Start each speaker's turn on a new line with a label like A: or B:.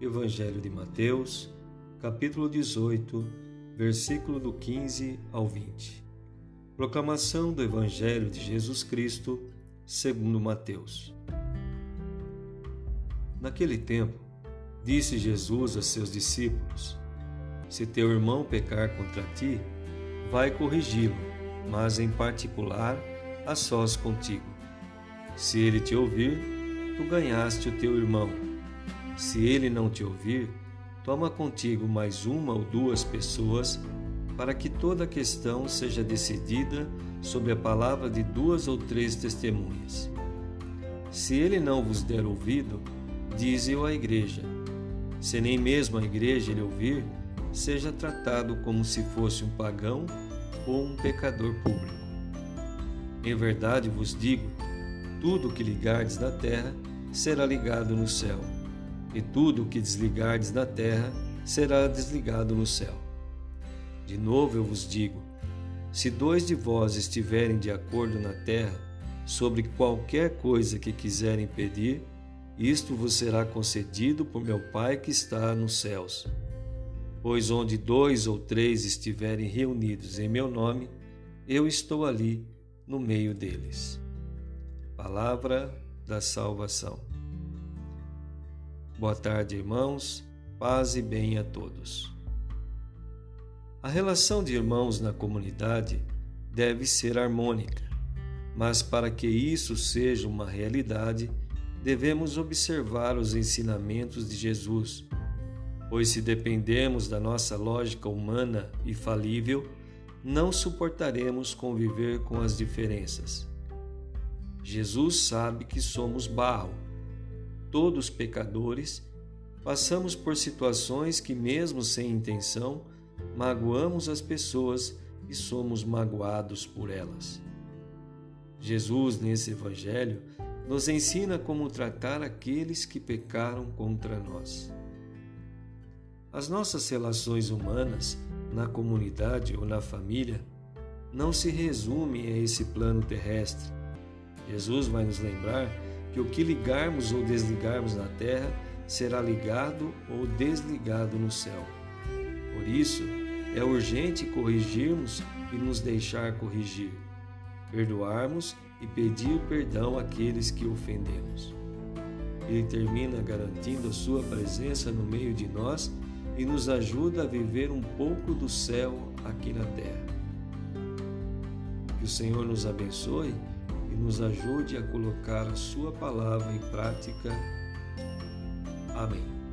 A: Evangelho de Mateus, capítulo 18, versículo do 15 ao 20. Proclamação do Evangelho de Jesus Cristo, segundo Mateus. Naquele tempo, disse Jesus a seus discípulos: Se teu irmão pecar contra ti, vai corrigi-lo, mas em particular a sós contigo. Se ele te ouvir, tu ganhaste o teu irmão. Se ele não te ouvir, toma contigo mais uma ou duas pessoas, para que toda a questão seja decidida sob a palavra de duas ou três testemunhas. Se ele não vos der ouvido, dize-o à igreja. Se nem mesmo a igreja lhe ouvir, seja tratado como se fosse um pagão ou um pecador público. Em verdade vos digo: tudo o que ligardes na terra será ligado no céu e tudo o que desligardes na terra será desligado no céu. De novo eu vos digo: se dois de vós estiverem de acordo na terra sobre qualquer coisa que quiserem pedir, isto vos será concedido por meu Pai que está nos céus. Pois onde dois ou três estiverem reunidos em meu nome, eu estou ali no meio deles. Palavra da salvação. Boa tarde, irmãos. Paz e bem a todos. A relação de irmãos na comunidade deve ser harmônica, mas para que isso seja uma realidade, devemos observar os ensinamentos de Jesus, pois se dependemos da nossa lógica humana e falível, não suportaremos conviver com as diferenças. Jesus sabe que somos barro todos pecadores, passamos por situações que, mesmo sem intenção, magoamos as pessoas e somos magoados por elas. Jesus, nesse Evangelho, nos ensina como tratar aqueles que pecaram contra nós. As nossas relações humanas, na comunidade ou na família, não se resumem a esse plano terrestre. Jesus vai nos lembrar que o que ligarmos ou desligarmos na terra será ligado ou desligado no céu. Por isso, é urgente corrigirmos e nos deixar corrigir, perdoarmos e pedir perdão àqueles que ofendemos. Ele termina garantindo a sua presença no meio de nós e nos ajuda a viver um pouco do céu aqui na terra. Que o Senhor nos abençoe e nos ajude a colocar a Sua palavra em prática. Amém.